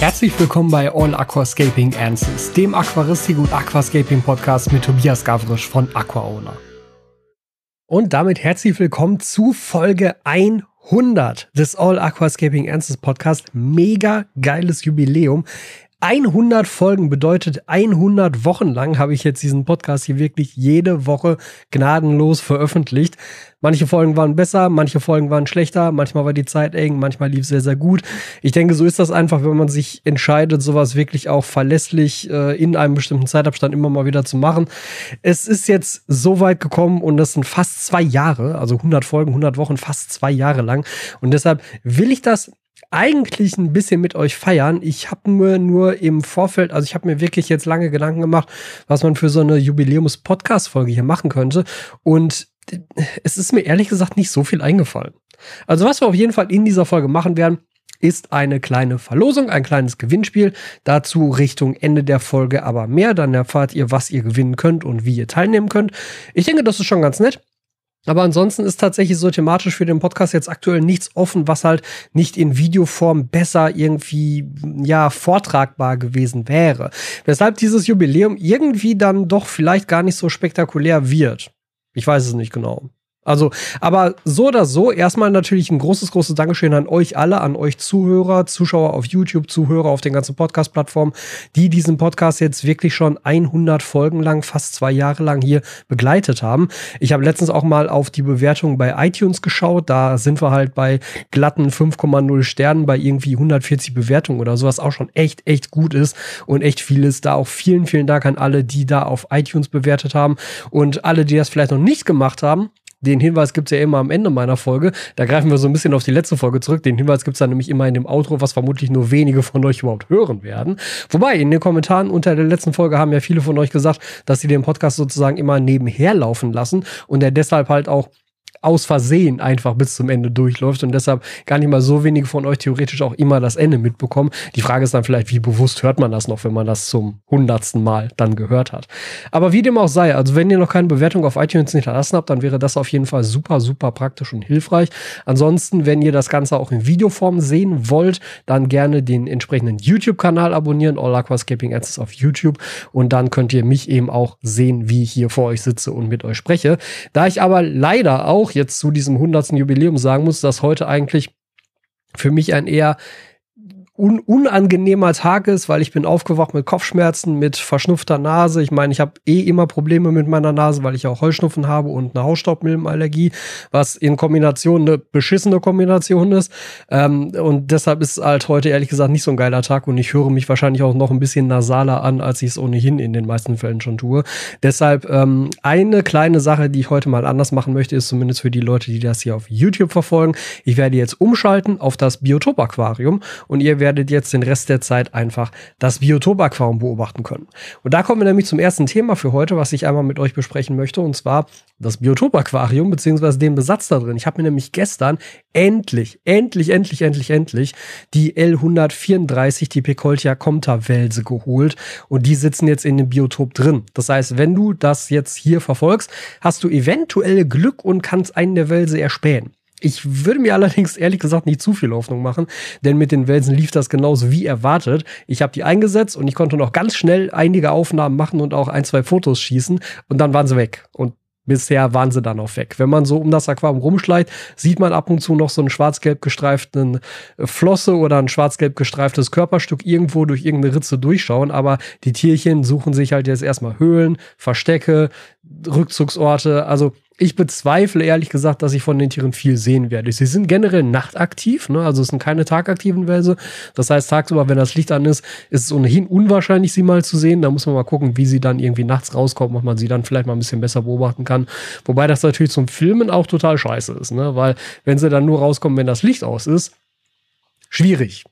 Herzlich willkommen bei All Aquascaping Answers, dem Aquaristik und Aquascaping Podcast mit Tobias Gavrisch von AquaOwner. Und damit herzlich willkommen zu Folge 100 des All Aquascaping Answers Podcast. Mega geiles Jubiläum. 100 Folgen bedeutet 100 Wochen lang habe ich jetzt diesen Podcast hier wirklich jede Woche gnadenlos veröffentlicht. Manche Folgen waren besser, manche Folgen waren schlechter, manchmal war die Zeit eng, manchmal lief sehr, sehr gut. Ich denke, so ist das einfach, wenn man sich entscheidet, sowas wirklich auch verlässlich äh, in einem bestimmten Zeitabstand immer mal wieder zu machen. Es ist jetzt so weit gekommen und das sind fast zwei Jahre, also 100 Folgen, 100 Wochen, fast zwei Jahre lang. Und deshalb will ich das eigentlich ein bisschen mit euch feiern. Ich habe mir nur im Vorfeld, also ich habe mir wirklich jetzt lange Gedanken gemacht, was man für so eine Jubiläums-Podcast-Folge hier machen könnte. Und es ist mir ehrlich gesagt nicht so viel eingefallen. Also was wir auf jeden Fall in dieser Folge machen werden, ist eine kleine Verlosung, ein kleines Gewinnspiel. Dazu Richtung Ende der Folge aber mehr. Dann erfahrt ihr, was ihr gewinnen könnt und wie ihr teilnehmen könnt. Ich denke, das ist schon ganz nett. Aber ansonsten ist tatsächlich so thematisch für den Podcast jetzt aktuell nichts offen, was halt nicht in Videoform besser irgendwie, ja, vortragbar gewesen wäre. Weshalb dieses Jubiläum irgendwie dann doch vielleicht gar nicht so spektakulär wird. Ich weiß es nicht genau. Also, aber so oder so, erstmal natürlich ein großes, großes Dankeschön an euch alle, an euch Zuhörer, Zuschauer auf YouTube, Zuhörer auf den ganzen Podcast-Plattformen, die diesen Podcast jetzt wirklich schon 100 Folgen lang, fast zwei Jahre lang hier begleitet haben. Ich habe letztens auch mal auf die Bewertung bei iTunes geschaut. Da sind wir halt bei glatten 5,0 Sternen bei irgendwie 140 Bewertungen oder so, was auch schon echt, echt gut ist und echt viel ist. Da auch vielen, vielen Dank an alle, die da auf iTunes bewertet haben und alle, die das vielleicht noch nicht gemacht haben den Hinweis gibt es ja immer am Ende meiner Folge. Da greifen wir so ein bisschen auf die letzte Folge zurück. Den Hinweis gibt es dann nämlich immer in dem Outro, was vermutlich nur wenige von euch überhaupt hören werden. Wobei, in den Kommentaren unter der letzten Folge haben ja viele von euch gesagt, dass sie den Podcast sozusagen immer nebenher laufen lassen und er deshalb halt auch aus Versehen einfach bis zum Ende durchläuft und deshalb gar nicht mal so wenige von euch theoretisch auch immer das Ende mitbekommen. Die Frage ist dann vielleicht, wie bewusst hört man das noch, wenn man das zum hundertsten Mal dann gehört hat. Aber wie dem auch sei, also wenn ihr noch keine Bewertung auf iTunes hinterlassen habt, dann wäre das auf jeden Fall super, super praktisch und hilfreich. Ansonsten, wenn ihr das Ganze auch in Videoform sehen wollt, dann gerne den entsprechenden YouTube-Kanal abonnieren, All Aquascaping Answers auf YouTube und dann könnt ihr mich eben auch sehen, wie ich hier vor euch sitze und mit euch spreche. Da ich aber leider auch auch jetzt zu diesem 100. Jubiläum sagen muss, dass heute eigentlich für mich ein eher un unangenehmer Tag ist, weil ich bin aufgewacht mit Kopfschmerzen, mit verschnupfter Nase. Ich meine, ich habe eh immer Probleme mit meiner Nase, weil ich auch Heuschnupfen habe und eine Hausstaubmilbenallergie, was in Kombination eine beschissene Kombination ist. Ähm, und deshalb ist halt heute ehrlich gesagt nicht so ein geiler Tag und ich höre mich wahrscheinlich auch noch ein bisschen nasaler an, als ich es ohnehin in den meisten Fällen schon tue. Deshalb ähm, eine kleine Sache, die ich heute mal anders machen möchte, ist zumindest für die Leute, die das hier auf YouTube verfolgen. Ich werde jetzt umschalten auf das Biotop-Aquarium und ihr werdet werdet jetzt den Rest der Zeit einfach das Biotop-Aquarium beobachten können. Und da kommen wir nämlich zum ersten Thema für heute, was ich einmal mit euch besprechen möchte, und zwar das Biotop-Aquarium beziehungsweise den Besatz da drin. Ich habe mir nämlich gestern endlich, endlich, endlich, endlich, endlich die L134, die Pecoltia Comta Welse geholt und die sitzen jetzt in dem Biotop drin. Das heißt, wenn du das jetzt hier verfolgst, hast du eventuell Glück und kannst einen der Welse erspähen. Ich würde mir allerdings ehrlich gesagt nicht zu viel Hoffnung machen, denn mit den Welsen lief das genauso wie erwartet. Ich habe die eingesetzt und ich konnte noch ganz schnell einige Aufnahmen machen und auch ein, zwei Fotos schießen und dann waren sie weg. Und bisher waren sie dann auch weg. Wenn man so um das Aquarium rumschleicht, sieht man ab und zu noch so einen schwarz-gelb gestreiften äh, Flosse oder ein schwarz-gelb gestreiftes Körperstück irgendwo durch irgendeine Ritze durchschauen, aber die Tierchen suchen sich halt jetzt erstmal Höhlen, Verstecke, Rückzugsorte, also ich bezweifle ehrlich gesagt, dass ich von den Tieren viel sehen werde. Sie sind generell nachtaktiv, ne? also es sind keine tagaktiven Wälse. Das heißt, tagsüber, wenn das Licht an ist, ist es ohnehin unwahrscheinlich, sie mal zu sehen. Da muss man mal gucken, wie sie dann irgendwie nachts rauskommen, ob man sie dann vielleicht mal ein bisschen besser beobachten kann. Wobei das natürlich zum Filmen auch total scheiße ist, ne? weil wenn sie dann nur rauskommen, wenn das Licht aus ist, schwierig.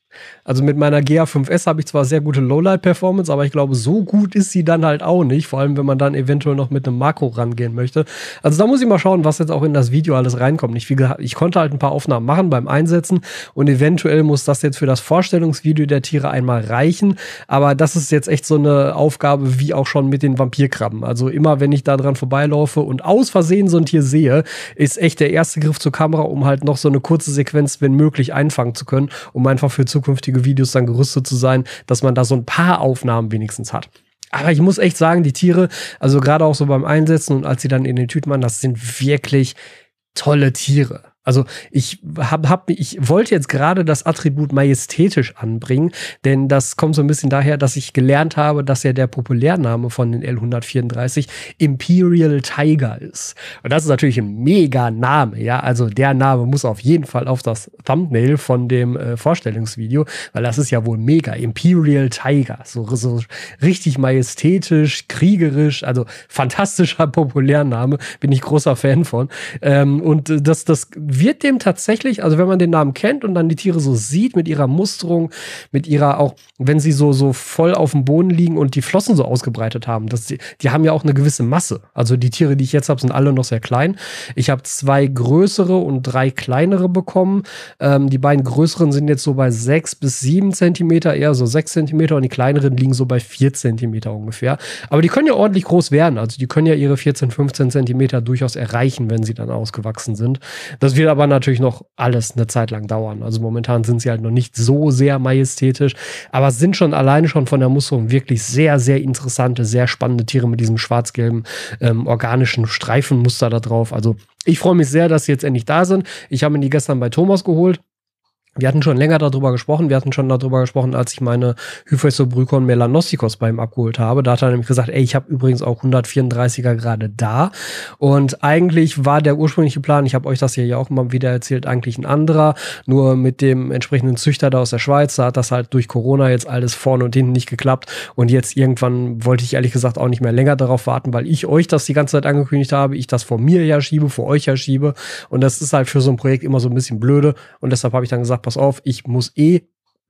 Also mit meiner GA5S habe ich zwar sehr gute Lowlight-Performance, aber ich glaube, so gut ist sie dann halt auch nicht. Vor allem, wenn man dann eventuell noch mit einem Makro rangehen möchte. Also da muss ich mal schauen, was jetzt auch in das Video alles reinkommt. Ich, ich konnte halt ein paar Aufnahmen machen beim Einsetzen und eventuell muss das jetzt für das Vorstellungsvideo der Tiere einmal reichen. Aber das ist jetzt echt so eine Aufgabe wie auch schon mit den Vampirkrabben. Also immer, wenn ich da dran vorbeilaufe und aus Versehen so ein Tier sehe, ist echt der erste Griff zur Kamera, um halt noch so eine kurze Sequenz, wenn möglich, einfangen zu können, um einfach für Zukunft zukünftige Videos dann gerüstet zu sein, dass man da so ein paar Aufnahmen wenigstens hat. Aber ich muss echt sagen, die Tiere, also gerade auch so beim Einsetzen und als sie dann in den Tüten waren, das sind wirklich tolle Tiere. Also ich hab, hab, ich wollte jetzt gerade das Attribut majestätisch anbringen, denn das kommt so ein bisschen daher, dass ich gelernt habe, dass ja der Populärname von den L134 Imperial Tiger ist. Und das ist natürlich ein mega Name, ja. Also der Name muss auf jeden Fall auf das Thumbnail von dem äh, Vorstellungsvideo, weil das ist ja wohl mega. Imperial Tiger. So, so richtig majestätisch, kriegerisch, also fantastischer Populärname. Bin ich großer Fan von. Ähm, und das, das wird dem tatsächlich, also wenn man den Namen kennt und dann die Tiere so sieht mit ihrer Musterung, mit ihrer auch, wenn sie so, so voll auf dem Boden liegen und die Flossen so ausgebreitet haben, das, die, die haben ja auch eine gewisse Masse. Also die Tiere, die ich jetzt habe, sind alle noch sehr klein. Ich habe zwei größere und drei kleinere bekommen. Ähm, die beiden größeren sind jetzt so bei sechs bis sieben Zentimeter, eher so sechs Zentimeter und die kleineren liegen so bei vier Zentimeter ungefähr. Aber die können ja ordentlich groß werden. Also die können ja ihre 14, 15 Zentimeter durchaus erreichen, wenn sie dann ausgewachsen sind. Das wird wird aber natürlich noch alles eine Zeit lang dauern. Also momentan sind sie halt noch nicht so sehr majestätisch, aber sind schon alleine schon von der Musterung wirklich sehr, sehr interessante, sehr spannende Tiere mit diesem schwarz-gelben ähm, organischen Streifenmuster da drauf. Also ich freue mich sehr, dass sie jetzt endlich da sind. Ich habe mir die gestern bei Thomas geholt. Wir hatten schon länger darüber gesprochen. Wir hatten schon darüber gesprochen, als ich meine Hyphesobrycon melanostikos bei ihm abgeholt habe. Da hat er nämlich gesagt, ey, ich habe übrigens auch 134er gerade da. Und eigentlich war der ursprüngliche Plan, ich habe euch das hier ja auch mal wieder erzählt, eigentlich ein anderer. Nur mit dem entsprechenden Züchter da aus der Schweiz, da hat das halt durch Corona jetzt alles vorne und hinten nicht geklappt. Und jetzt irgendwann wollte ich ehrlich gesagt auch nicht mehr länger darauf warten, weil ich euch das die ganze Zeit angekündigt habe, ich das vor mir her schiebe, vor euch her schiebe. Und das ist halt für so ein Projekt immer so ein bisschen blöde. Und deshalb habe ich dann gesagt, pass auf, ich muss eh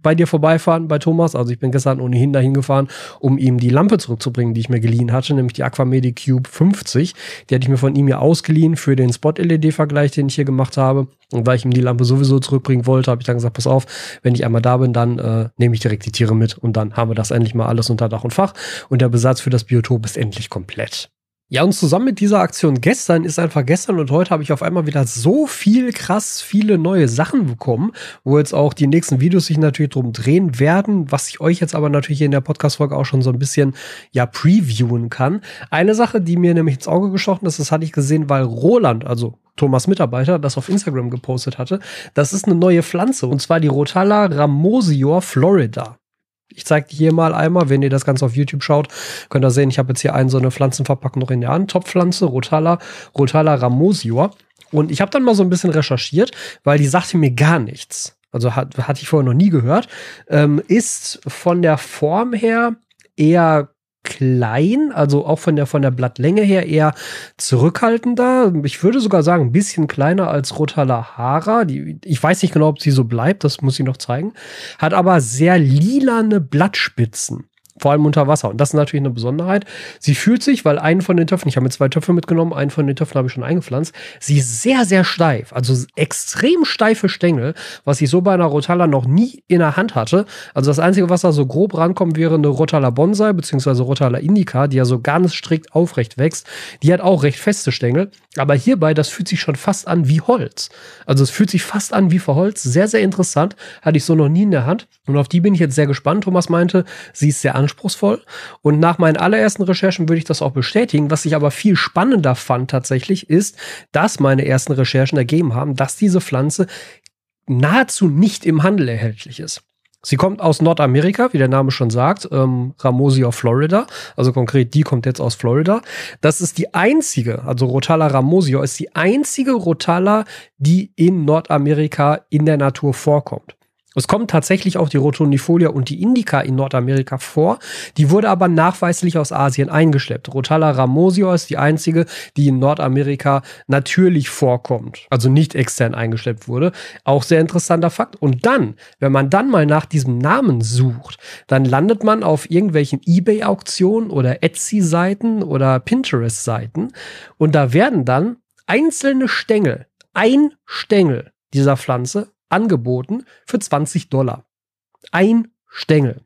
bei dir vorbeifahren, bei Thomas. Also ich bin gestern ohnehin dahin gefahren, um ihm die Lampe zurückzubringen, die ich mir geliehen hatte, nämlich die Aquamedic Cube 50. Die hatte ich mir von ihm ja ausgeliehen für den Spot-LED-Vergleich, den ich hier gemacht habe. Und weil ich ihm die Lampe sowieso zurückbringen wollte, habe ich dann gesagt, pass auf, wenn ich einmal da bin, dann äh, nehme ich direkt die Tiere mit und dann haben wir das endlich mal alles unter Dach und Fach. Und der Besatz für das Biotop ist endlich komplett. Ja, und zusammen mit dieser Aktion gestern ist einfach gestern und heute habe ich auf einmal wieder so viel krass viele neue Sachen bekommen, wo jetzt auch die nächsten Videos sich natürlich drum drehen werden, was ich euch jetzt aber natürlich in der Podcast-Folge auch schon so ein bisschen ja previewen kann. Eine Sache, die mir nämlich ins Auge gestochen ist, das hatte ich gesehen, weil Roland, also Thomas Mitarbeiter, das auf Instagram gepostet hatte. Das ist eine neue Pflanze und zwar die Rotala ramosior florida. Ich zeige hier mal einmal, wenn ihr das Ganze auf YouTube schaut, könnt ihr sehen, ich habe jetzt hier einen so eine Pflanzenverpackung noch in der Hand. Topfpflanze, Rotala, Rotala ramosior. Und ich habe dann mal so ein bisschen recherchiert, weil die sagte mir gar nichts. Also hat, hatte ich vorher noch nie gehört. Ähm, ist von der Form her eher klein, also auch von der, von der Blattlänge her eher zurückhaltender. Ich würde sogar sagen, ein bisschen kleiner als Rotalahara. Die, ich weiß nicht genau, ob sie so bleibt, das muss ich noch zeigen. Hat aber sehr lilane Blattspitzen vor allem unter Wasser. Und das ist natürlich eine Besonderheit. Sie fühlt sich, weil einen von den Töpfen, ich habe mir zwei Töpfe mitgenommen, einen von den Töpfen habe ich schon eingepflanzt, sie ist sehr, sehr steif. Also extrem steife Stängel, was ich so bei einer Rotala noch nie in der Hand hatte. Also das Einzige, was da so grob rankommt, wäre eine Rotala Bonsai, beziehungsweise Rotala Indica, die ja so ganz strikt aufrecht wächst. Die hat auch recht feste Stängel. Aber hierbei, das fühlt sich schon fast an wie Holz. Also es fühlt sich fast an wie Verholz. Sehr, sehr interessant. Hatte ich so noch nie in der Hand. Und auf die bin ich jetzt sehr gespannt. Thomas meinte, sie ist sehr anspruchsvoll. Und nach meinen allerersten Recherchen würde ich das auch bestätigen. Was ich aber viel spannender fand tatsächlich, ist, dass meine ersten Recherchen ergeben haben, dass diese Pflanze nahezu nicht im Handel erhältlich ist. Sie kommt aus Nordamerika, wie der Name schon sagt, ähm, Ramosia Florida. Also konkret, die kommt jetzt aus Florida. Das ist die einzige, also Rotala ramosia ist die einzige Rotala, die in Nordamerika in der Natur vorkommt. Es kommt tatsächlich auch die Rotonifolia und die Indica in Nordamerika vor. Die wurde aber nachweislich aus Asien eingeschleppt. Rotala ramosio ist die einzige, die in Nordamerika natürlich vorkommt. Also nicht extern eingeschleppt wurde. Auch sehr interessanter Fakt. Und dann, wenn man dann mal nach diesem Namen sucht, dann landet man auf irgendwelchen Ebay-Auktionen oder Etsy-Seiten oder Pinterest-Seiten. Und da werden dann einzelne Stängel, ein Stängel dieser Pflanze angeboten für 20 Dollar. Ein Stängel.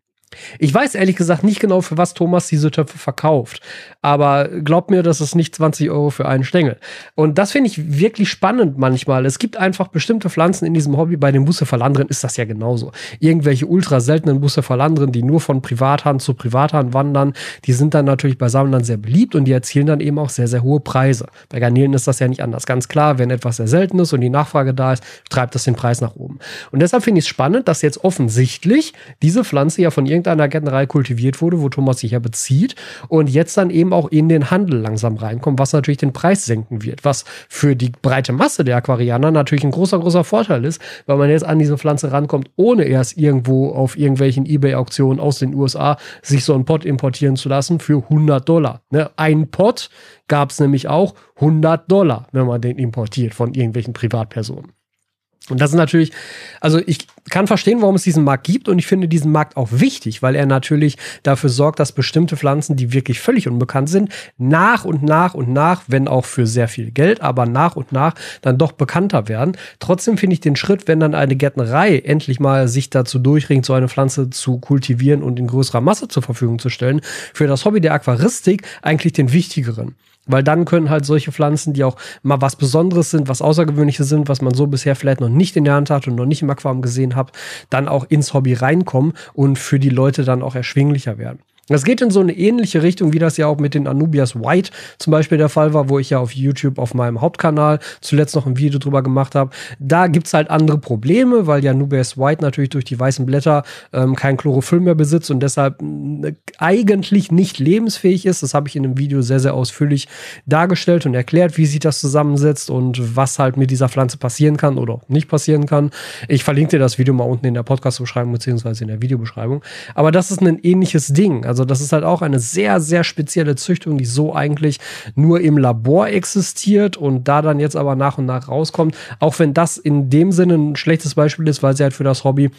Ich weiß ehrlich gesagt nicht genau, für was Thomas diese Töpfe verkauft. Aber glaubt mir, das ist nicht 20 Euro für einen Stängel. Und das finde ich wirklich spannend manchmal. Es gibt einfach bestimmte Pflanzen in diesem Hobby. Bei den Bucephalandren ist das ja genauso. Irgendwelche ultra seltenen Bucephalandren, die nur von Privathand zu Privathand wandern, die sind dann natürlich bei Sammlern sehr beliebt und die erzielen dann eben auch sehr, sehr hohe Preise. Bei Garnelen ist das ja nicht anders. Ganz klar, wenn etwas sehr selten ist und die Nachfrage da ist, treibt das den Preis nach oben. Und deshalb finde ich es spannend, dass jetzt offensichtlich diese Pflanze ja von irgendeinem irgendeiner Gärtnerei kultiviert wurde, wo Thomas sich ja bezieht und jetzt dann eben auch in den Handel langsam reinkommt, was natürlich den Preis senken wird, was für die breite Masse der Aquarianer natürlich ein großer, großer Vorteil ist, weil man jetzt an diese Pflanze rankommt, ohne erst irgendwo auf irgendwelchen Ebay-Auktionen aus den USA sich so einen Pot importieren zu lassen für 100 Dollar. Ne? Ein Pot gab es nämlich auch 100 Dollar, wenn man den importiert von irgendwelchen Privatpersonen. Und das ist natürlich, also ich kann verstehen, warum es diesen Markt gibt und ich finde diesen Markt auch wichtig, weil er natürlich dafür sorgt, dass bestimmte Pflanzen, die wirklich völlig unbekannt sind, nach und nach und nach, wenn auch für sehr viel Geld, aber nach und nach dann doch bekannter werden. Trotzdem finde ich den Schritt, wenn dann eine Gärtnerei endlich mal sich dazu durchringt, so eine Pflanze zu kultivieren und in größerer Masse zur Verfügung zu stellen, für das Hobby der Aquaristik eigentlich den wichtigeren. Weil dann können halt solche Pflanzen, die auch mal was Besonderes sind, was Außergewöhnliches sind, was man so bisher vielleicht noch nicht in der Hand hat und noch nicht im Aquarium gesehen hat, dann auch ins Hobby reinkommen und für die Leute dann auch erschwinglicher werden. Das geht in so eine ähnliche Richtung, wie das ja auch mit den Anubias White zum Beispiel der Fall war, wo ich ja auf YouTube auf meinem Hauptkanal zuletzt noch ein Video drüber gemacht habe. Da gibt's halt andere Probleme, weil ja Anubias White natürlich durch die weißen Blätter ähm, kein Chlorophyll mehr besitzt und deshalb äh, eigentlich nicht lebensfähig ist. Das habe ich in einem Video sehr, sehr ausführlich dargestellt und erklärt, wie sich das zusammensetzt und was halt mit dieser Pflanze passieren kann oder nicht passieren kann. Ich verlinke dir das Video mal unten in der Podcast-Beschreibung beziehungsweise in der Videobeschreibung. Aber das ist ein ähnliches Ding. Also also das ist halt auch eine sehr, sehr spezielle Züchtung, die so eigentlich nur im Labor existiert und da dann jetzt aber nach und nach rauskommt. Auch wenn das in dem Sinne ein schlechtes Beispiel ist, weil sie halt für das Hobby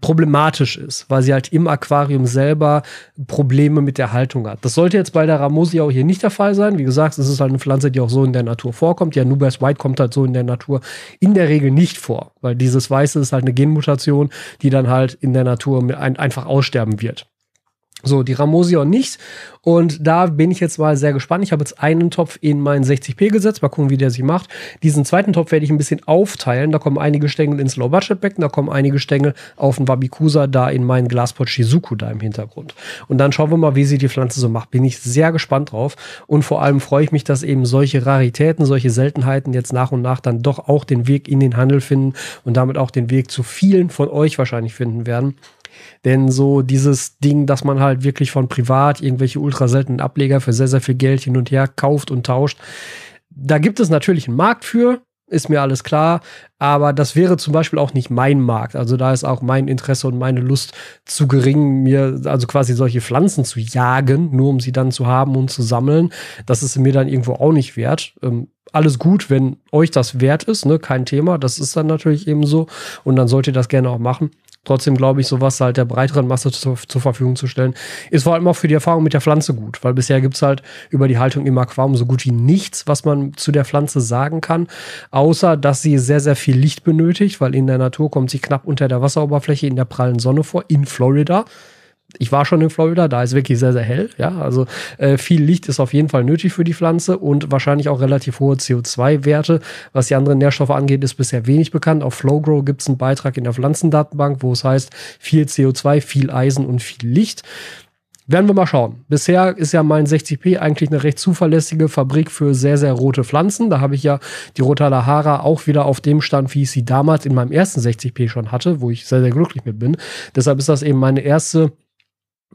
problematisch ist, weil sie halt im Aquarium selber Probleme mit der Haltung hat. Das sollte jetzt bei der Ramosia auch hier nicht der Fall sein. Wie gesagt, es ist halt eine Pflanze, die auch so in der Natur vorkommt. Ja, Nubers White kommt halt so in der Natur in der Regel nicht vor, weil dieses Weiße ist halt eine Genmutation, die dann halt in der Natur ein, einfach aussterben wird. So, die Ramosia nicht. Und da bin ich jetzt mal sehr gespannt. Ich habe jetzt einen Topf in meinen 60p gesetzt. Mal gucken, wie der sich macht. Diesen zweiten Topf werde ich ein bisschen aufteilen. Da kommen einige Stängel ins Low-Budget-Becken. Da kommen einige Stängel auf den Wabikusa, da in meinen Glaspot Shizuku da im Hintergrund. Und dann schauen wir mal, wie sie die Pflanze so macht. Bin ich sehr gespannt drauf. Und vor allem freue ich mich, dass eben solche Raritäten, solche Seltenheiten jetzt nach und nach dann doch auch den Weg in den Handel finden und damit auch den Weg zu vielen von euch wahrscheinlich finden werden. Denn so dieses Ding, dass man halt wirklich von privat irgendwelche ultra seltenen Ableger für sehr, sehr viel Geld hin und her kauft und tauscht, da gibt es natürlich einen Markt für, ist mir alles klar. Aber das wäre zum Beispiel auch nicht mein Markt. Also da ist auch mein Interesse und meine Lust zu gering, mir also quasi solche Pflanzen zu jagen, nur um sie dann zu haben und zu sammeln. Das ist mir dann irgendwo auch nicht wert. Ähm, alles gut, wenn euch das wert ist, ne? Kein Thema. Das ist dann natürlich eben so. Und dann sollt ihr das gerne auch machen. Trotzdem glaube ich, sowas halt der breiteren Masse zur, zur, Verfügung zu stellen, ist vor allem auch für die Erfahrung mit der Pflanze gut, weil bisher gibt es halt über die Haltung im Aquarium so gut wie nichts, was man zu der Pflanze sagen kann, außer dass sie sehr, sehr viel Licht benötigt, weil in der Natur kommt sie knapp unter der Wasseroberfläche in der prallen Sonne vor, in Florida ich war schon in Florida, da ist wirklich sehr, sehr hell. Ja, also äh, viel Licht ist auf jeden Fall nötig für die Pflanze und wahrscheinlich auch relativ hohe CO2-Werte. Was die anderen Nährstoffe angeht, ist bisher wenig bekannt. Auf Flowgrow gibt es einen Beitrag in der Pflanzendatenbank, wo es heißt, viel CO2, viel Eisen und viel Licht. Werden wir mal schauen. Bisher ist ja mein 60p eigentlich eine recht zuverlässige Fabrik für sehr, sehr rote Pflanzen. Da habe ich ja die Rotalahara auch wieder auf dem Stand, wie ich sie damals in meinem ersten 60p schon hatte, wo ich sehr, sehr glücklich mit bin. Deshalb ist das eben meine erste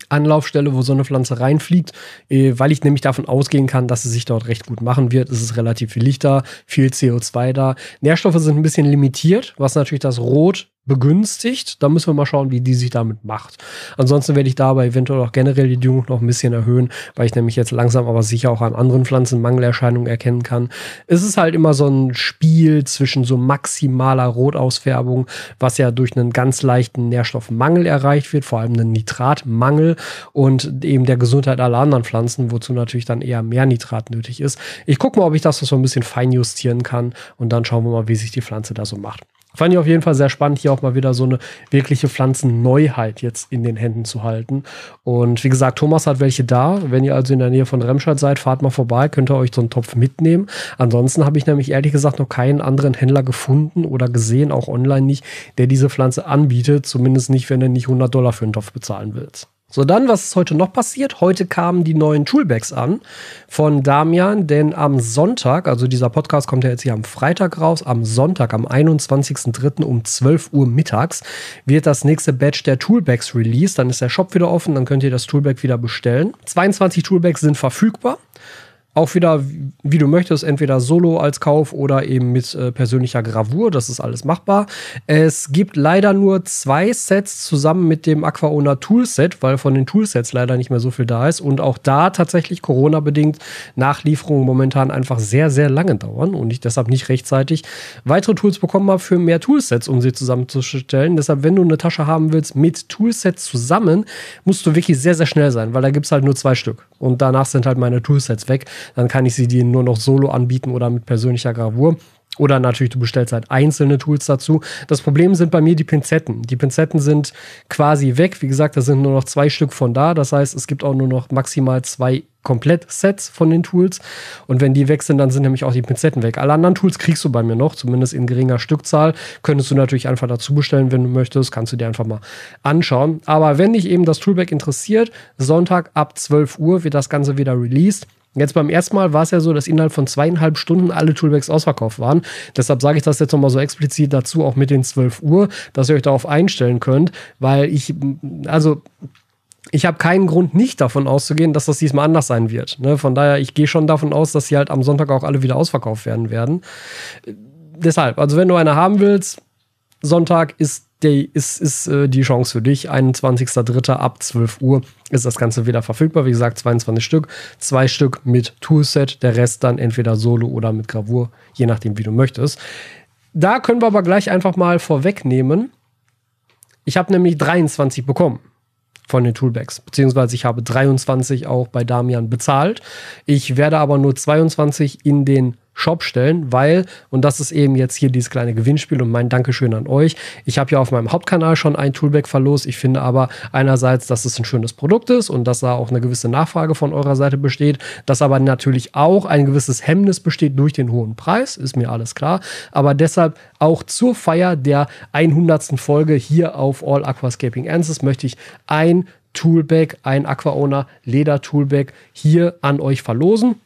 Anlaufstelle, wo so eine Pflanze reinfliegt, äh, weil ich nämlich davon ausgehen kann, dass sie sich dort recht gut machen wird. Es ist relativ viel Licht da, viel CO2 da. Nährstoffe sind ein bisschen limitiert, was natürlich das Rot begünstigt. Da müssen wir mal schauen, wie die sich damit macht. Ansonsten werde ich dabei eventuell auch generell die Düngung noch ein bisschen erhöhen, weil ich nämlich jetzt langsam aber sicher auch an anderen Pflanzen Mangelerscheinungen erkennen kann. Es ist halt immer so ein Spiel zwischen so maximaler Rotausfärbung, was ja durch einen ganz leichten Nährstoffmangel erreicht wird, vor allem einen Nitratmangel und eben der Gesundheit aller anderen Pflanzen, wozu natürlich dann eher mehr Nitrat nötig ist. Ich gucke mal, ob ich das so ein bisschen fein justieren kann und dann schauen wir mal, wie sich die Pflanze da so macht. Fand ich auf jeden Fall sehr spannend, hier auch mal wieder so eine wirkliche Pflanzenneuheit jetzt in den Händen zu halten. Und wie gesagt, Thomas hat welche da. Wenn ihr also in der Nähe von Remscheid seid, fahrt mal vorbei, könnt ihr euch so einen Topf mitnehmen. Ansonsten habe ich nämlich ehrlich gesagt noch keinen anderen Händler gefunden oder gesehen, auch online nicht, der diese Pflanze anbietet. Zumindest nicht, wenn du nicht 100 Dollar für einen Topf bezahlen willst. So, dann, was ist heute noch passiert? Heute kamen die neuen Toolbags an von Damian, denn am Sonntag, also dieser Podcast kommt ja jetzt hier am Freitag raus, am Sonntag, am 21.03. um 12 Uhr mittags wird das nächste Batch der Toolbags released. Dann ist der Shop wieder offen, dann könnt ihr das Toolbag wieder bestellen. 22 Toolbags sind verfügbar. Auch wieder, wie du möchtest, entweder solo als Kauf oder eben mit äh, persönlicher Gravur. Das ist alles machbar. Es gibt leider nur zwei Sets zusammen mit dem Aquaona Toolset, weil von den Toolsets leider nicht mehr so viel da ist. Und auch da tatsächlich Corona-bedingt Nachlieferungen momentan einfach sehr, sehr lange dauern und ich deshalb nicht rechtzeitig weitere Tools bekommen habe für mehr Toolsets, um sie zusammenzustellen. Deshalb, wenn du eine Tasche haben willst mit Toolsets zusammen, musst du wirklich sehr, sehr schnell sein, weil da gibt es halt nur zwei Stück. Und danach sind halt meine Toolsets weg dann kann ich sie dir nur noch solo anbieten oder mit persönlicher Gravur. Oder natürlich, du bestellst halt einzelne Tools dazu. Das Problem sind bei mir die Pinzetten. Die Pinzetten sind quasi weg. Wie gesagt, da sind nur noch zwei Stück von da. Das heißt, es gibt auch nur noch maximal zwei Komplett-Sets von den Tools. Und wenn die weg sind, dann sind nämlich auch die Pinzetten weg. Alle anderen Tools kriegst du bei mir noch, zumindest in geringer Stückzahl. Könntest du natürlich einfach dazu bestellen, wenn du möchtest. Kannst du dir einfach mal anschauen. Aber wenn dich eben das Toolback interessiert, Sonntag ab 12 Uhr wird das Ganze wieder released. Jetzt beim ersten Mal war es ja so, dass innerhalb von zweieinhalb Stunden alle Toolbags ausverkauft waren. Deshalb sage ich das jetzt nochmal so explizit dazu, auch mit den 12 Uhr, dass ihr euch darauf einstellen könnt, weil ich, also ich habe keinen Grund, nicht davon auszugehen, dass das diesmal anders sein wird. Ne? Von daher, ich gehe schon davon aus, dass sie halt am Sonntag auch alle wieder ausverkauft werden werden. Deshalb, also wenn du eine haben willst, Sonntag ist die, ist, ist äh, die Chance für dich. 21.03. ab 12 Uhr ist das Ganze wieder verfügbar. Wie gesagt, 22 Stück. Zwei Stück mit Toolset, der Rest dann entweder solo oder mit Gravur, je nachdem, wie du möchtest. Da können wir aber gleich einfach mal vorwegnehmen. Ich habe nämlich 23 bekommen von den Toolbags, beziehungsweise ich habe 23 auch bei Damian bezahlt. Ich werde aber nur 22 in den Shop stellen, weil, und das ist eben jetzt hier dieses kleine Gewinnspiel und mein Dankeschön an euch. Ich habe ja auf meinem Hauptkanal schon ein Toolback verlost. Ich finde aber einerseits, dass es ein schönes Produkt ist und dass da auch eine gewisse Nachfrage von eurer Seite besteht, dass aber natürlich auch ein gewisses Hemmnis besteht durch den hohen Preis, ist mir alles klar. Aber deshalb auch zur Feier der 100. Folge hier auf All Aquascaping Answers möchte ich ein Toolback, ein Aquaona Leder Toolback hier an euch verlosen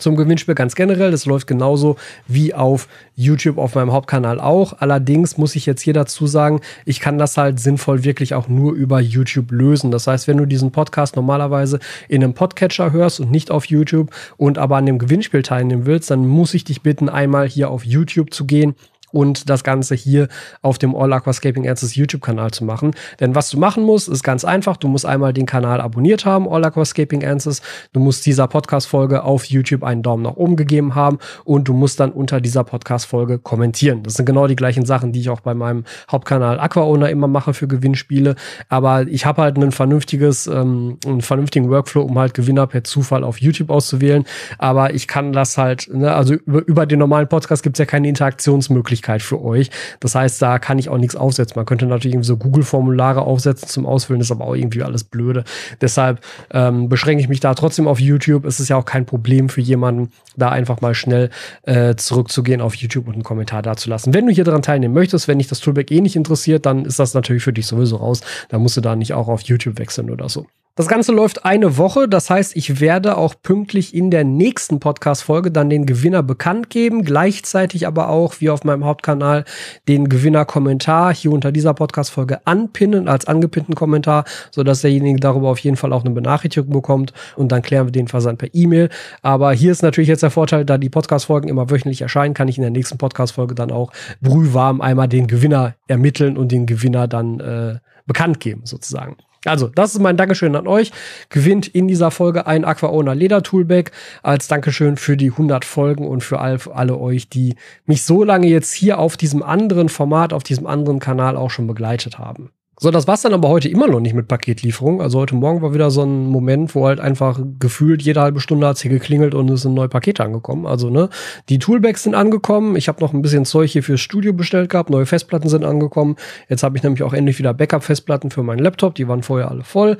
zum Gewinnspiel ganz generell. Das läuft genauso wie auf YouTube auf meinem Hauptkanal auch. Allerdings muss ich jetzt hier dazu sagen, ich kann das halt sinnvoll wirklich auch nur über YouTube lösen. Das heißt, wenn du diesen Podcast normalerweise in einem Podcatcher hörst und nicht auf YouTube und aber an dem Gewinnspiel teilnehmen willst, dann muss ich dich bitten, einmal hier auf YouTube zu gehen und das Ganze hier auf dem All Aquascaping Answers YouTube-Kanal zu machen. Denn was du machen musst, ist ganz einfach. Du musst einmal den Kanal abonniert haben, All Aquascaping Answers. Du musst dieser Podcast-Folge auf YouTube einen Daumen nach oben gegeben haben und du musst dann unter dieser Podcast-Folge kommentieren. Das sind genau die gleichen Sachen, die ich auch bei meinem Hauptkanal AquaOwner immer mache für Gewinnspiele. Aber ich habe halt ein vernünftiges, ähm, einen vernünftigen Workflow, um halt Gewinner per Zufall auf YouTube auszuwählen. Aber ich kann das halt, ne, also über, über den normalen Podcast gibt es ja keine Interaktionsmöglichkeit Möglichkeit für euch. Das heißt, da kann ich auch nichts aufsetzen. Man könnte natürlich irgendwie so Google-Formulare aufsetzen zum Ausfüllen, ist aber auch irgendwie alles blöde. Deshalb ähm, beschränke ich mich da trotzdem auf YouTube. Es ist ja auch kein Problem für jemanden, da einfach mal schnell äh, zurückzugehen auf YouTube und einen Kommentar dazulassen. Wenn du hier daran teilnehmen möchtest, wenn dich das Toolback eh nicht interessiert, dann ist das natürlich für dich sowieso raus. Da musst du da nicht auch auf YouTube wechseln oder so. Das Ganze läuft eine Woche, das heißt, ich werde auch pünktlich in der nächsten Podcast-Folge dann den Gewinner bekannt geben, gleichzeitig aber auch, wie auf meinem Hauptkanal, den Gewinner-Kommentar hier unter dieser Podcast-Folge anpinnen, als angepinnten Kommentar, sodass derjenige darüber auf jeden Fall auch eine Benachrichtigung bekommt und dann klären wir den Versand per E-Mail. Aber hier ist natürlich jetzt der Vorteil, da die Podcast-Folgen immer wöchentlich erscheinen, kann ich in der nächsten Podcast-Folge dann auch brühwarm einmal den Gewinner ermitteln und den Gewinner dann äh, bekannt geben, sozusagen. Also, das ist mein Dankeschön an euch. Gewinnt in dieser Folge ein Aquaona Leder Toolback als Dankeschön für die 100 Folgen und für all, alle euch, die mich so lange jetzt hier auf diesem anderen Format, auf diesem anderen Kanal auch schon begleitet haben. So, das war's dann aber heute immer noch nicht mit Paketlieferung. Also heute Morgen war wieder so ein Moment, wo halt einfach gefühlt jede halbe Stunde hat's hier geklingelt und es sind neue Pakete angekommen. Also, ne, die Toolbags sind angekommen. Ich habe noch ein bisschen Zeug hier fürs Studio bestellt gehabt. Neue Festplatten sind angekommen. Jetzt habe ich nämlich auch endlich wieder Backup-Festplatten für meinen Laptop. Die waren vorher alle voll.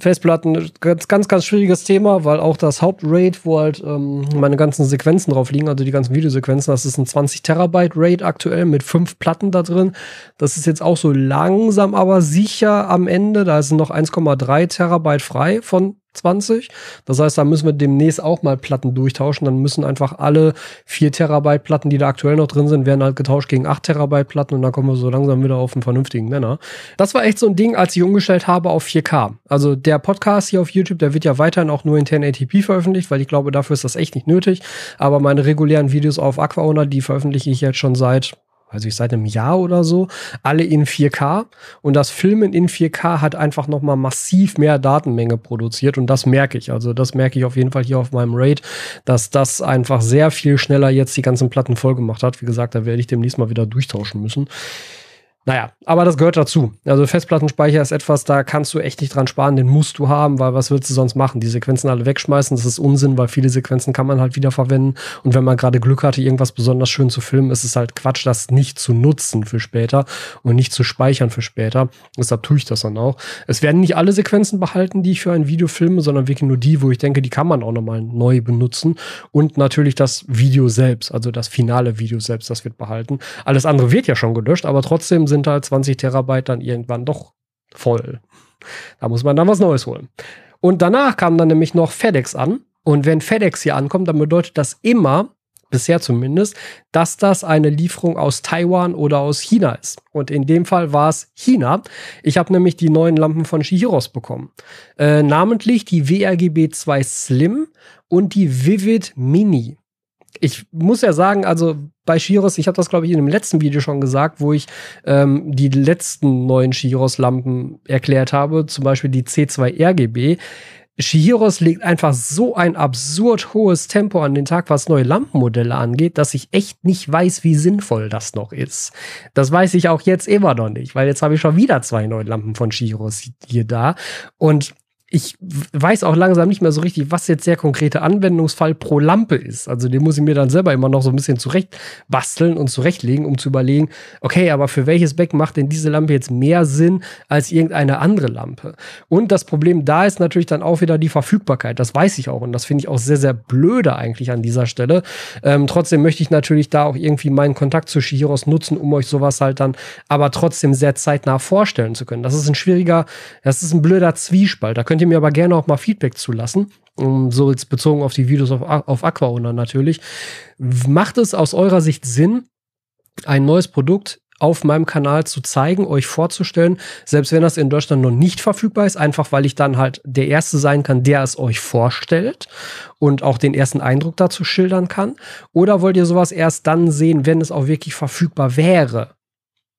Festplatten, ganz, ganz, ganz schwieriges Thema, weil auch das Hauptraid, wo halt ähm, meine ganzen Sequenzen drauf liegen, also die ganzen Videosequenzen, das ist ein 20 Terabyte Raid aktuell mit fünf Platten da drin. Das ist jetzt auch so langsam, aber sicher am Ende. Da sind noch 1,3 Terabyte frei von 20. Das heißt, da müssen wir demnächst auch mal Platten durchtauschen. Dann müssen einfach alle 4 Terabyte Platten, die da aktuell noch drin sind, werden halt getauscht gegen 8 Terabyte Platten und dann kommen wir so langsam wieder auf einen vernünftigen Nenner. Das war echt so ein Ding, als ich umgestellt habe auf 4K. Also der Podcast hier auf YouTube, der wird ja weiterhin auch nur in 1080p veröffentlicht, weil ich glaube, dafür ist das echt nicht nötig. Aber meine regulären Videos auf Aquaona, die veröffentliche ich jetzt schon seit also ich seit einem Jahr oder so, alle in 4K. Und das Filmen in 4K hat einfach nochmal massiv mehr Datenmenge produziert. Und das merke ich. Also das merke ich auf jeden Fall hier auf meinem Raid, dass das einfach sehr viel schneller jetzt die ganzen Platten voll gemacht hat. Wie gesagt, da werde ich demnächst mal wieder durchtauschen müssen. Naja, aber das gehört dazu. Also Festplattenspeicher ist etwas, da kannst du echt nicht dran sparen, den musst du haben, weil was willst du sonst machen? Die Sequenzen alle wegschmeißen, das ist Unsinn, weil viele Sequenzen kann man halt wieder verwenden. Und wenn man gerade Glück hatte, irgendwas besonders schön zu filmen, ist es halt Quatsch, das nicht zu nutzen für später und nicht zu speichern für später. Deshalb tue ich das dann auch. Es werden nicht alle Sequenzen behalten, die ich für ein Video filme, sondern wirklich nur die, wo ich denke, die kann man auch nochmal neu benutzen. Und natürlich das Video selbst, also das finale Video selbst, das wird behalten. Alles andere wird ja schon gelöscht, aber trotzdem sind halt 20 Terabyte dann irgendwann doch voll. Da muss man dann was Neues holen. Und danach kam dann nämlich noch FedEx an. Und wenn FedEx hier ankommt, dann bedeutet das immer, bisher zumindest, dass das eine Lieferung aus Taiwan oder aus China ist. Und in dem Fall war es China. Ich habe nämlich die neuen Lampen von Shihiros bekommen. Äh, namentlich die WRGB 2 Slim und die Vivid Mini ich muss ja sagen, also bei Shiros, ich habe das glaube ich in dem letzten Video schon gesagt, wo ich ähm, die letzten neuen Shiros-Lampen erklärt habe, zum Beispiel die C2 RGB. Shihiros legt einfach so ein absurd hohes Tempo an den Tag, was neue Lampenmodelle angeht, dass ich echt nicht weiß, wie sinnvoll das noch ist. Das weiß ich auch jetzt immer noch nicht, weil jetzt habe ich schon wieder zwei neue Lampen von Shihiros hier da. Und ich weiß auch langsam nicht mehr so richtig, was jetzt der konkrete Anwendungsfall pro Lampe ist. Also den muss ich mir dann selber immer noch so ein bisschen zurecht basteln und zurechtlegen, um zu überlegen, okay, aber für welches Beck macht denn diese Lampe jetzt mehr Sinn als irgendeine andere Lampe? Und das Problem da ist natürlich dann auch wieder die Verfügbarkeit. Das weiß ich auch und das finde ich auch sehr, sehr blöde eigentlich an dieser Stelle. Ähm, trotzdem möchte ich natürlich da auch irgendwie meinen Kontakt zu Shihiros nutzen, um euch sowas halt dann aber trotzdem sehr zeitnah vorstellen zu können. Das ist ein schwieriger, das ist ein blöder Zwiespalt. Da könnt könnt ihr mir aber gerne auch mal Feedback zulassen. Um, so jetzt bezogen auf die Videos auf, auf Aquaona natürlich. Macht es aus eurer Sicht Sinn, ein neues Produkt auf meinem Kanal zu zeigen, euch vorzustellen, selbst wenn das in Deutschland noch nicht verfügbar ist, einfach weil ich dann halt der Erste sein kann, der es euch vorstellt und auch den ersten Eindruck dazu schildern kann? Oder wollt ihr sowas erst dann sehen, wenn es auch wirklich verfügbar wäre?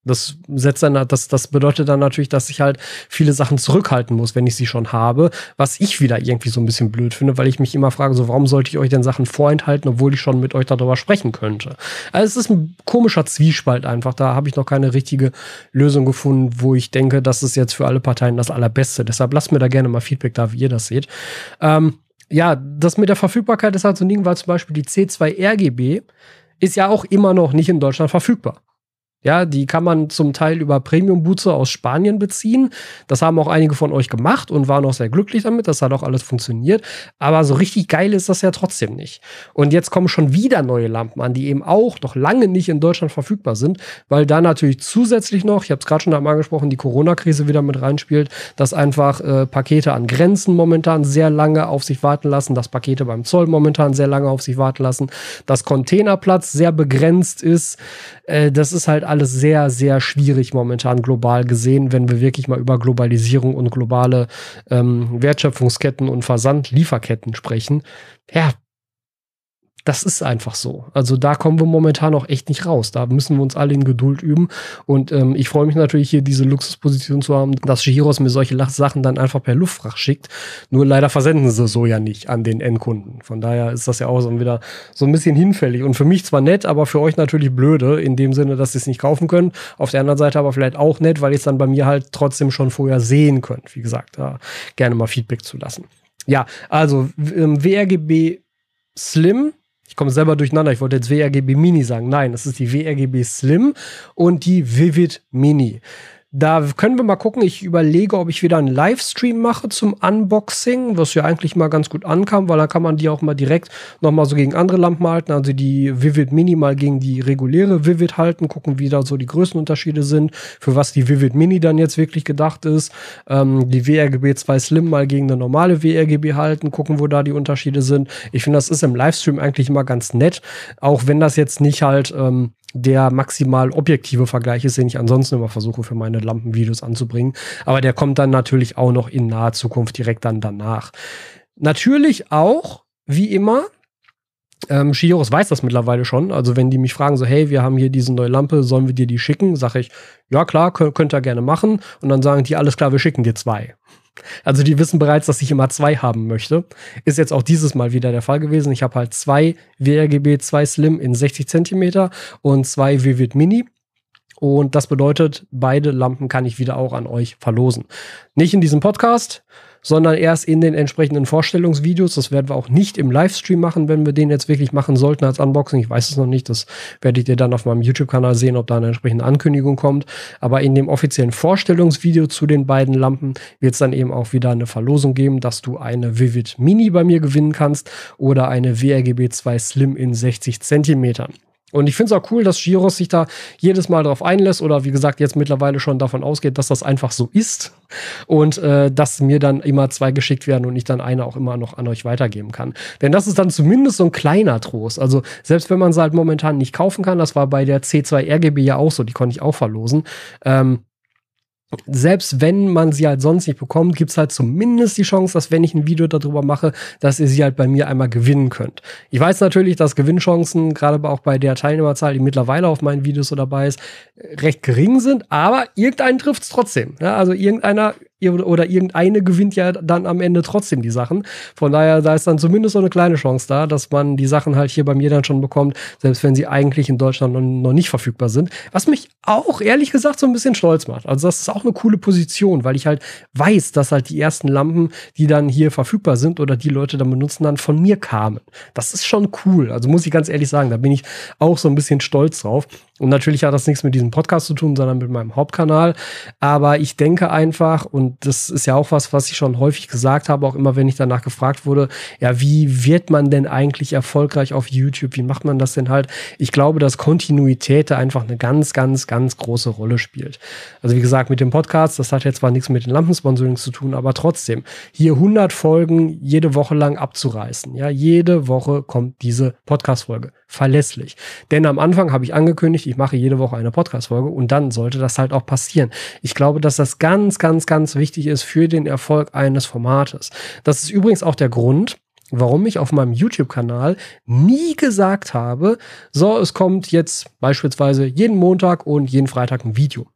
Das setzt dann, das, das bedeutet dann natürlich, dass ich halt viele Sachen zurückhalten muss, wenn ich sie schon habe, was ich wieder irgendwie so ein bisschen blöd finde, weil ich mich immer frage, so warum sollte ich euch denn Sachen vorenthalten, obwohl ich schon mit euch darüber sprechen könnte. Also es ist ein komischer Zwiespalt einfach. Da habe ich noch keine richtige Lösung gefunden, wo ich denke, das ist jetzt für alle Parteien das Allerbeste. Deshalb lasst mir da gerne mal Feedback da, wie ihr das seht. Ähm, ja, das mit der Verfügbarkeit ist halt so ein Ding, weil zum Beispiel die C2 RGB ist ja auch immer noch nicht in Deutschland verfügbar. Ja, die kann man zum Teil über Premium-Boote aus Spanien beziehen. Das haben auch einige von euch gemacht und waren auch sehr glücklich damit. Das hat auch alles funktioniert. Aber so richtig geil ist das ja trotzdem nicht. Und jetzt kommen schon wieder neue Lampen an, die eben auch noch lange nicht in Deutschland verfügbar sind, weil da natürlich zusätzlich noch, ich habe es gerade schon einmal angesprochen, die Corona-Krise wieder mit reinspielt, dass einfach äh, Pakete an Grenzen momentan sehr lange auf sich warten lassen, dass Pakete beim Zoll momentan sehr lange auf sich warten lassen, dass Containerplatz sehr begrenzt ist. Äh, das ist halt alles sehr, sehr schwierig momentan global gesehen, wenn wir wirklich mal über Globalisierung und globale ähm, Wertschöpfungsketten und Versandlieferketten sprechen. Ja, das ist einfach so. Also da kommen wir momentan auch echt nicht raus. Da müssen wir uns alle in Geduld üben. Und ähm, ich freue mich natürlich hier diese Luxusposition zu haben, dass Giros mir solche Sachen dann einfach per Luftfracht schickt. Nur leider versenden sie so ja nicht an den Endkunden. Von daher ist das ja auch so wieder so ein bisschen hinfällig. Und für mich zwar nett, aber für euch natürlich blöde, in dem Sinne, dass ihr es nicht kaufen könnt. Auf der anderen Seite aber vielleicht auch nett, weil ihr es dann bei mir halt trotzdem schon vorher sehen könnt. Wie gesagt, da gerne mal Feedback zu lassen. Ja, also ähm, WRGB Slim ich komme selber durcheinander. Ich wollte jetzt WRGB Mini sagen. Nein, das ist die WRGB Slim und die Vivid Mini. Da können wir mal gucken. Ich überlege, ob ich wieder einen Livestream mache zum Unboxing, was ja eigentlich mal ganz gut ankam, weil da kann man die auch mal direkt nochmal so gegen andere Lampen halten. Also die Vivid Mini mal gegen die reguläre Vivid halten, gucken, wie da so die Größenunterschiede sind, für was die Vivid Mini dann jetzt wirklich gedacht ist. Ähm, die WRGB 2 Slim mal gegen eine normale WRGB halten, gucken, wo da die Unterschiede sind. Ich finde, das ist im Livestream eigentlich immer ganz nett, auch wenn das jetzt nicht halt ähm, der maximal objektive Vergleich ist, den ich ansonsten immer versuche für meine Lampenvideos anzubringen. Aber der kommt dann natürlich auch noch in naher Zukunft direkt dann danach. Natürlich auch, wie immer, ähm, Shios weiß das mittlerweile schon. Also wenn die mich fragen, so, hey, wir haben hier diese neue Lampe, sollen wir dir die schicken? Sage ich, ja klar, könnt, könnt ihr gerne machen. Und dann sagen die, alles klar, wir schicken dir zwei. Also die wissen bereits, dass ich immer zwei haben möchte. Ist jetzt auch dieses Mal wieder der Fall gewesen. Ich habe halt zwei WRGB 2 Slim in 60 Zentimeter und zwei Vivid Mini. Und das bedeutet, beide Lampen kann ich wieder auch an euch verlosen. Nicht in diesem Podcast, sondern erst in den entsprechenden Vorstellungsvideos. Das werden wir auch nicht im Livestream machen, wenn wir den jetzt wirklich machen sollten als Unboxing. Ich weiß es noch nicht. Das werdet ihr dann auf meinem YouTube-Kanal sehen, ob da eine entsprechende Ankündigung kommt. Aber in dem offiziellen Vorstellungsvideo zu den beiden Lampen wird es dann eben auch wieder eine Verlosung geben, dass du eine Vivid Mini bei mir gewinnen kannst oder eine WRGB 2 Slim in 60 Zentimetern. Und ich finde es auch cool, dass Giros sich da jedes Mal darauf einlässt oder wie gesagt jetzt mittlerweile schon davon ausgeht, dass das einfach so ist und äh, dass mir dann immer zwei geschickt werden und ich dann eine auch immer noch an euch weitergeben kann. Denn das ist dann zumindest so ein kleiner Trost. Also selbst wenn man sie halt momentan nicht kaufen kann, das war bei der C2 RGB ja auch so, die konnte ich auch verlosen. Ähm, selbst wenn man sie halt sonst nicht bekommt, gibt's halt zumindest die Chance, dass wenn ich ein Video darüber mache, dass ihr sie halt bei mir einmal gewinnen könnt. Ich weiß natürlich, dass Gewinnchancen, gerade auch bei der Teilnehmerzahl, die mittlerweile auf meinen Videos so dabei ist, recht gering sind, aber irgendeinen trifft's trotzdem. Ja, also irgendeiner oder irgendeine gewinnt ja dann am Ende trotzdem die Sachen. Von daher, da ist dann zumindest so eine kleine Chance da, dass man die Sachen halt hier bei mir dann schon bekommt, selbst wenn sie eigentlich in Deutschland noch nicht verfügbar sind. Was mich auch ehrlich gesagt so ein bisschen stolz macht. Also das ist auch eine coole Position, weil ich halt weiß, dass halt die ersten Lampen, die dann hier verfügbar sind oder die Leute dann benutzen, dann von mir kamen. Das ist schon cool. Also muss ich ganz ehrlich sagen, da bin ich auch so ein bisschen stolz drauf. Und natürlich hat das nichts mit diesem Podcast zu tun, sondern mit meinem Hauptkanal. Aber ich denke einfach, und das ist ja auch was, was ich schon häufig gesagt habe, auch immer wenn ich danach gefragt wurde, ja, wie wird man denn eigentlich erfolgreich auf YouTube? Wie macht man das denn halt? Ich glaube, dass Kontinuität da einfach eine ganz, ganz, ganz große Rolle spielt. Also wie gesagt, mit dem Podcast, das hat jetzt zwar nichts mit den Lampensponsoring zu tun, aber trotzdem, hier 100 Folgen jede Woche lang abzureißen. Ja, jede Woche kommt diese Podcast-Folge verlässlich. Denn am Anfang habe ich angekündigt, ich mache jede Woche eine Podcast-Folge und dann sollte das halt auch passieren. Ich glaube, dass das ganz, ganz, ganz wichtig ist für den Erfolg eines Formates. Das ist übrigens auch der Grund, warum ich auf meinem YouTube-Kanal nie gesagt habe, so, es kommt jetzt beispielsweise jeden Montag und jeden Freitag ein Video.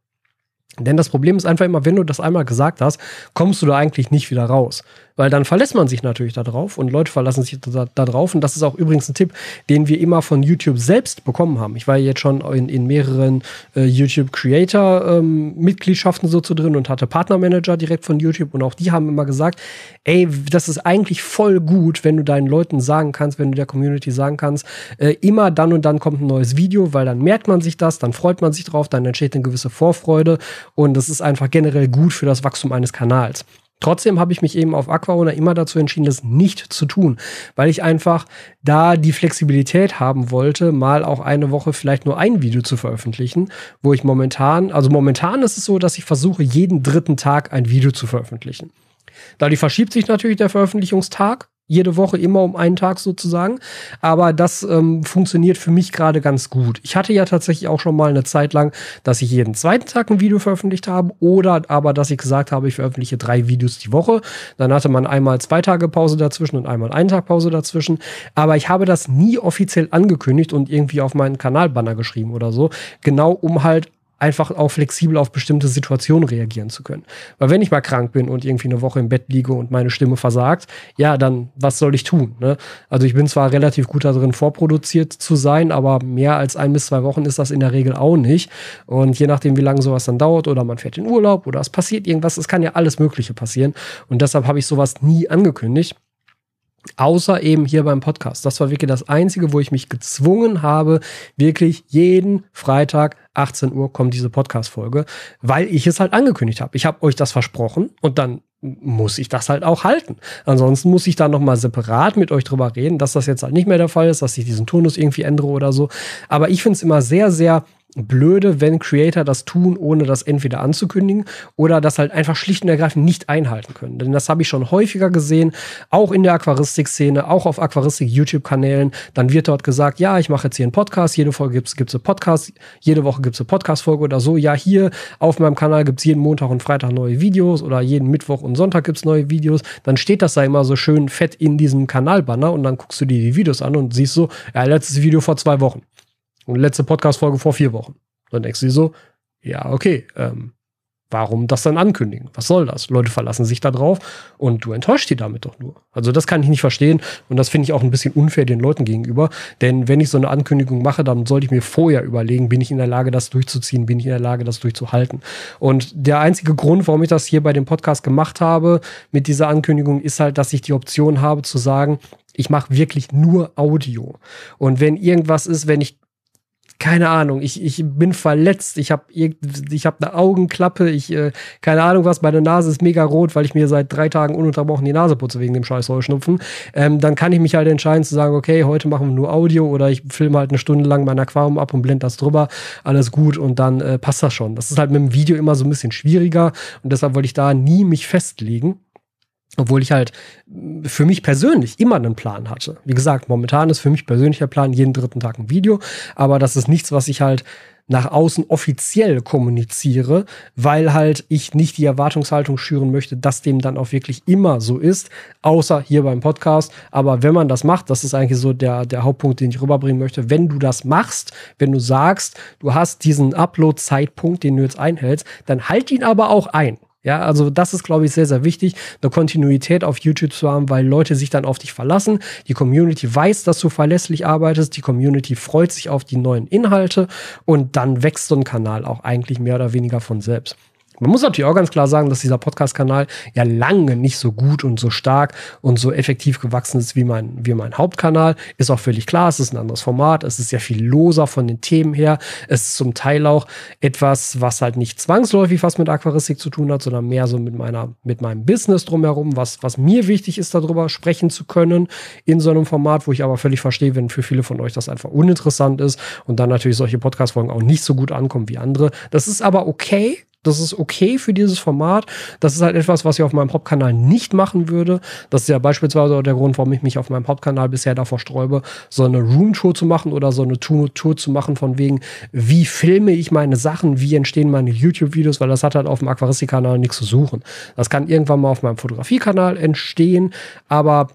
Denn das Problem ist einfach immer, wenn du das einmal gesagt hast, kommst du da eigentlich nicht wieder raus weil dann verlässt man sich natürlich darauf und Leute verlassen sich da, da. Und das ist auch übrigens ein Tipp, den wir immer von YouTube selbst bekommen haben. Ich war jetzt schon in, in mehreren äh, YouTube Creator ähm, Mitgliedschaften so zu drin und hatte Partnermanager direkt von YouTube und auch die haben immer gesagt, ey, das ist eigentlich voll gut, wenn du deinen Leuten sagen kannst, wenn du der Community sagen kannst, äh, immer dann und dann kommt ein neues Video, weil dann merkt man sich das, dann freut man sich drauf, dann entsteht eine gewisse Vorfreude und das ist einfach generell gut für das Wachstum eines Kanals. Trotzdem habe ich mich eben auf Aquarona immer dazu entschieden, das nicht zu tun, weil ich einfach da die Flexibilität haben wollte, mal auch eine Woche vielleicht nur ein Video zu veröffentlichen, wo ich momentan, also momentan ist es so, dass ich versuche, jeden dritten Tag ein Video zu veröffentlichen. Dadurch verschiebt sich natürlich der Veröffentlichungstag, jede Woche immer um einen Tag sozusagen. Aber das ähm, funktioniert für mich gerade ganz gut. Ich hatte ja tatsächlich auch schon mal eine Zeit lang, dass ich jeden zweiten Tag ein Video veröffentlicht habe oder aber, dass ich gesagt habe, ich veröffentliche drei Videos die Woche. Dann hatte man einmal zwei Tage Pause dazwischen und einmal einen Tag Pause dazwischen. Aber ich habe das nie offiziell angekündigt und irgendwie auf meinen Kanalbanner geschrieben oder so. Genau um halt einfach auch flexibel auf bestimmte Situationen reagieren zu können. Weil wenn ich mal krank bin und irgendwie eine Woche im Bett liege und meine Stimme versagt, ja, dann was soll ich tun? Ne? Also ich bin zwar relativ gut darin, vorproduziert zu sein, aber mehr als ein bis zwei Wochen ist das in der Regel auch nicht. Und je nachdem, wie lange sowas dann dauert oder man fährt in Urlaub oder es passiert irgendwas, es kann ja alles Mögliche passieren. Und deshalb habe ich sowas nie angekündigt. Außer eben hier beim Podcast. Das war wirklich das Einzige, wo ich mich gezwungen habe, wirklich jeden Freitag 18 Uhr kommt diese Podcast-Folge, weil ich es halt angekündigt habe. Ich habe euch das versprochen und dann muss ich das halt auch halten. Ansonsten muss ich da nochmal separat mit euch drüber reden, dass das jetzt halt nicht mehr der Fall ist, dass ich diesen Turnus irgendwie ändere oder so. Aber ich finde es immer sehr, sehr blöde, wenn Creator das tun, ohne das entweder anzukündigen oder das halt einfach schlicht und ergreifend nicht einhalten können. Denn das habe ich schon häufiger gesehen, auch in der Aquaristik-Szene, auch auf Aquaristik-YouTube-Kanälen. Dann wird dort gesagt, ja, ich mache jetzt hier einen Podcast, jede Folge gibt es einen Podcast, jede Woche gibt es eine Podcast-Folge oder so. Ja, hier auf meinem Kanal gibt es jeden Montag und Freitag neue Videos oder jeden Mittwoch und Sonntag gibt es neue Videos. Dann steht das da immer so schön fett in diesem Kanalbanner und dann guckst du dir die Videos an und siehst so, ja, letztes Video vor zwei Wochen. Und letzte Podcast-Folge vor vier Wochen. Dann denkst du dir so, ja, okay, ähm, warum das dann ankündigen? Was soll das? Leute verlassen sich da drauf und du enttäuscht die damit doch nur. Also das kann ich nicht verstehen und das finde ich auch ein bisschen unfair den Leuten gegenüber. Denn wenn ich so eine Ankündigung mache, dann sollte ich mir vorher überlegen, bin ich in der Lage, das durchzuziehen, bin ich in der Lage, das durchzuhalten. Und der einzige Grund, warum ich das hier bei dem Podcast gemacht habe mit dieser Ankündigung, ist halt, dass ich die Option habe zu sagen, ich mache wirklich nur Audio. Und wenn irgendwas ist, wenn ich keine Ahnung, ich, ich bin verletzt, ich habe ich hab eine Augenklappe, ich, äh, keine Ahnung was, meine Nase ist mega rot, weil ich mir seit drei Tagen ununterbrochen die Nase putze wegen dem scheiß Heuschnupfen, ähm, dann kann ich mich halt entscheiden zu sagen, okay, heute machen wir nur Audio oder ich filme halt eine Stunde lang mein Aquarium ab und blende das drüber, alles gut und dann äh, passt das schon. Das ist halt mit dem Video immer so ein bisschen schwieriger und deshalb wollte ich da nie mich festlegen. Obwohl ich halt für mich persönlich immer einen Plan hatte. Wie gesagt, momentan ist für mich persönlicher Plan jeden dritten Tag ein Video, aber das ist nichts, was ich halt nach außen offiziell kommuniziere, weil halt ich nicht die Erwartungshaltung schüren möchte, dass dem dann auch wirklich immer so ist, außer hier beim Podcast. Aber wenn man das macht, das ist eigentlich so der, der Hauptpunkt, den ich rüberbringen möchte. Wenn du das machst, wenn du sagst, du hast diesen Upload-Zeitpunkt, den du jetzt einhältst, dann halt ihn aber auch ein. Ja, also das ist, glaube ich, sehr, sehr wichtig, eine Kontinuität auf YouTube zu haben, weil Leute sich dann auf dich verlassen. Die Community weiß, dass du verlässlich arbeitest. Die Community freut sich auf die neuen Inhalte und dann wächst so ein Kanal auch eigentlich mehr oder weniger von selbst. Man muss natürlich auch ganz klar sagen, dass dieser Podcast-Kanal ja lange nicht so gut und so stark und so effektiv gewachsen ist wie mein, wie mein Hauptkanal. Ist auch völlig klar, es ist ein anderes Format, es ist ja viel loser von den Themen her. Es ist zum Teil auch etwas, was halt nicht zwangsläufig was mit Aquaristik zu tun hat, sondern mehr so mit meiner, mit meinem Business drumherum, was, was mir wichtig ist, darüber sprechen zu können in so einem Format, wo ich aber völlig verstehe, wenn für viele von euch das einfach uninteressant ist und dann natürlich solche Podcast-Folgen auch nicht so gut ankommen wie andere. Das ist aber okay das ist okay für dieses Format. Das ist halt etwas, was ich auf meinem Hauptkanal nicht machen würde. Das ist ja beispielsweise auch der Grund, warum ich mich auf meinem Hauptkanal bisher davor sträube, so eine Roomtour zu machen oder so eine Tour zu machen von wegen, wie filme ich meine Sachen, wie entstehen meine YouTube-Videos, weil das hat halt auf dem Aquaristik-Kanal nichts zu suchen. Das kann irgendwann mal auf meinem Fotografie-Kanal entstehen, aber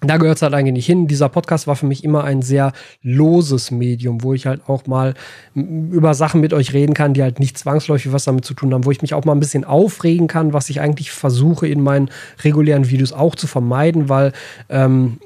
da gehört es halt eigentlich nicht hin. Dieser Podcast war für mich immer ein sehr loses Medium, wo ich halt auch mal über Sachen mit euch reden kann, die halt nicht zwangsläufig was damit zu tun haben, wo ich mich auch mal ein bisschen aufregen kann, was ich eigentlich versuche in meinen regulären Videos auch zu vermeiden, weil ähm,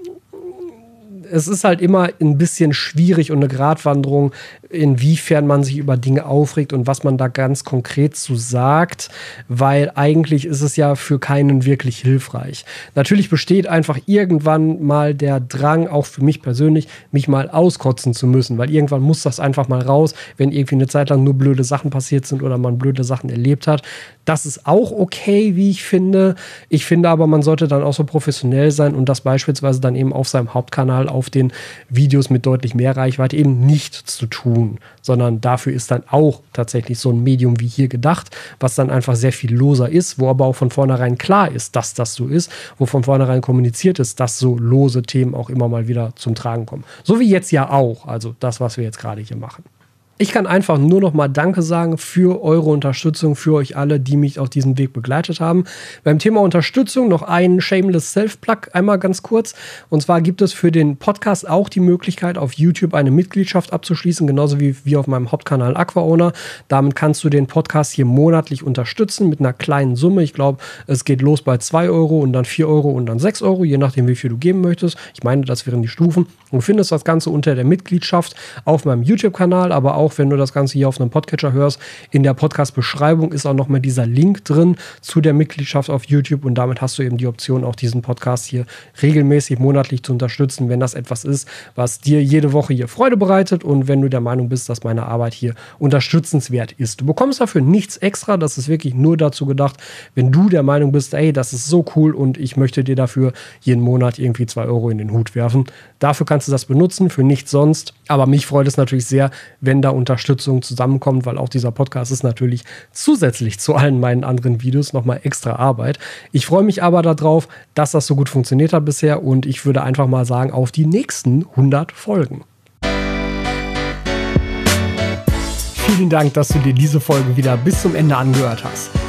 es ist halt immer ein bisschen schwierig und eine Gratwanderung, inwiefern man sich über Dinge aufregt und was man da ganz konkret zu sagt, weil eigentlich ist es ja für keinen wirklich hilfreich. Natürlich besteht einfach irgendwann mal der Drang, auch für mich persönlich, mich mal auskotzen zu müssen, weil irgendwann muss das einfach mal raus, wenn irgendwie eine Zeit lang nur blöde Sachen passiert sind oder man blöde Sachen erlebt hat. Das ist auch okay, wie ich finde. Ich finde aber, man sollte dann auch so professionell sein und das beispielsweise dann eben auf seinem Hauptkanal auf den Videos mit deutlich mehr Reichweite eben nichts zu tun, sondern dafür ist dann auch tatsächlich so ein Medium wie hier gedacht, was dann einfach sehr viel loser ist, wo aber auch von vornherein klar ist, dass das so ist, wo von vornherein kommuniziert ist, dass so lose Themen auch immer mal wieder zum Tragen kommen. So wie jetzt ja auch, also das, was wir jetzt gerade hier machen. Ich kann einfach nur noch mal Danke sagen für eure Unterstützung, für euch alle, die mich auf diesem Weg begleitet haben. Beim Thema Unterstützung noch ein Shameless Self-Plug einmal ganz kurz. Und zwar gibt es für den Podcast auch die Möglichkeit, auf YouTube eine Mitgliedschaft abzuschließen, genauso wie, wie auf meinem Hauptkanal AquaOwner. Damit kannst du den Podcast hier monatlich unterstützen mit einer kleinen Summe. Ich glaube, es geht los bei 2 Euro und dann 4 Euro und dann 6 Euro, je nachdem, wie viel du geben möchtest. Ich meine, das wären die Stufen. Du findest das Ganze unter der Mitgliedschaft auf meinem YouTube-Kanal, aber auch wenn du das Ganze hier auf einem Podcatcher hörst, in der Podcast-Beschreibung ist auch nochmal dieser Link drin zu der Mitgliedschaft auf YouTube und damit hast du eben die Option, auch diesen Podcast hier regelmäßig monatlich zu unterstützen, wenn das etwas ist, was dir jede Woche hier Freude bereitet und wenn du der Meinung bist, dass meine Arbeit hier unterstützenswert ist. Du bekommst dafür nichts extra, das ist wirklich nur dazu gedacht, wenn du der Meinung bist, ey, das ist so cool und ich möchte dir dafür jeden Monat irgendwie zwei Euro in den Hut werfen. Dafür kannst du das benutzen, für nichts sonst. Aber mich freut es natürlich sehr, wenn da Unterstützung zusammenkommt, weil auch dieser Podcast ist natürlich zusätzlich zu allen meinen anderen Videos nochmal extra Arbeit. Ich freue mich aber darauf, dass das so gut funktioniert hat bisher und ich würde einfach mal sagen, auf die nächsten 100 Folgen. Vielen Dank, dass du dir diese Folge wieder bis zum Ende angehört hast.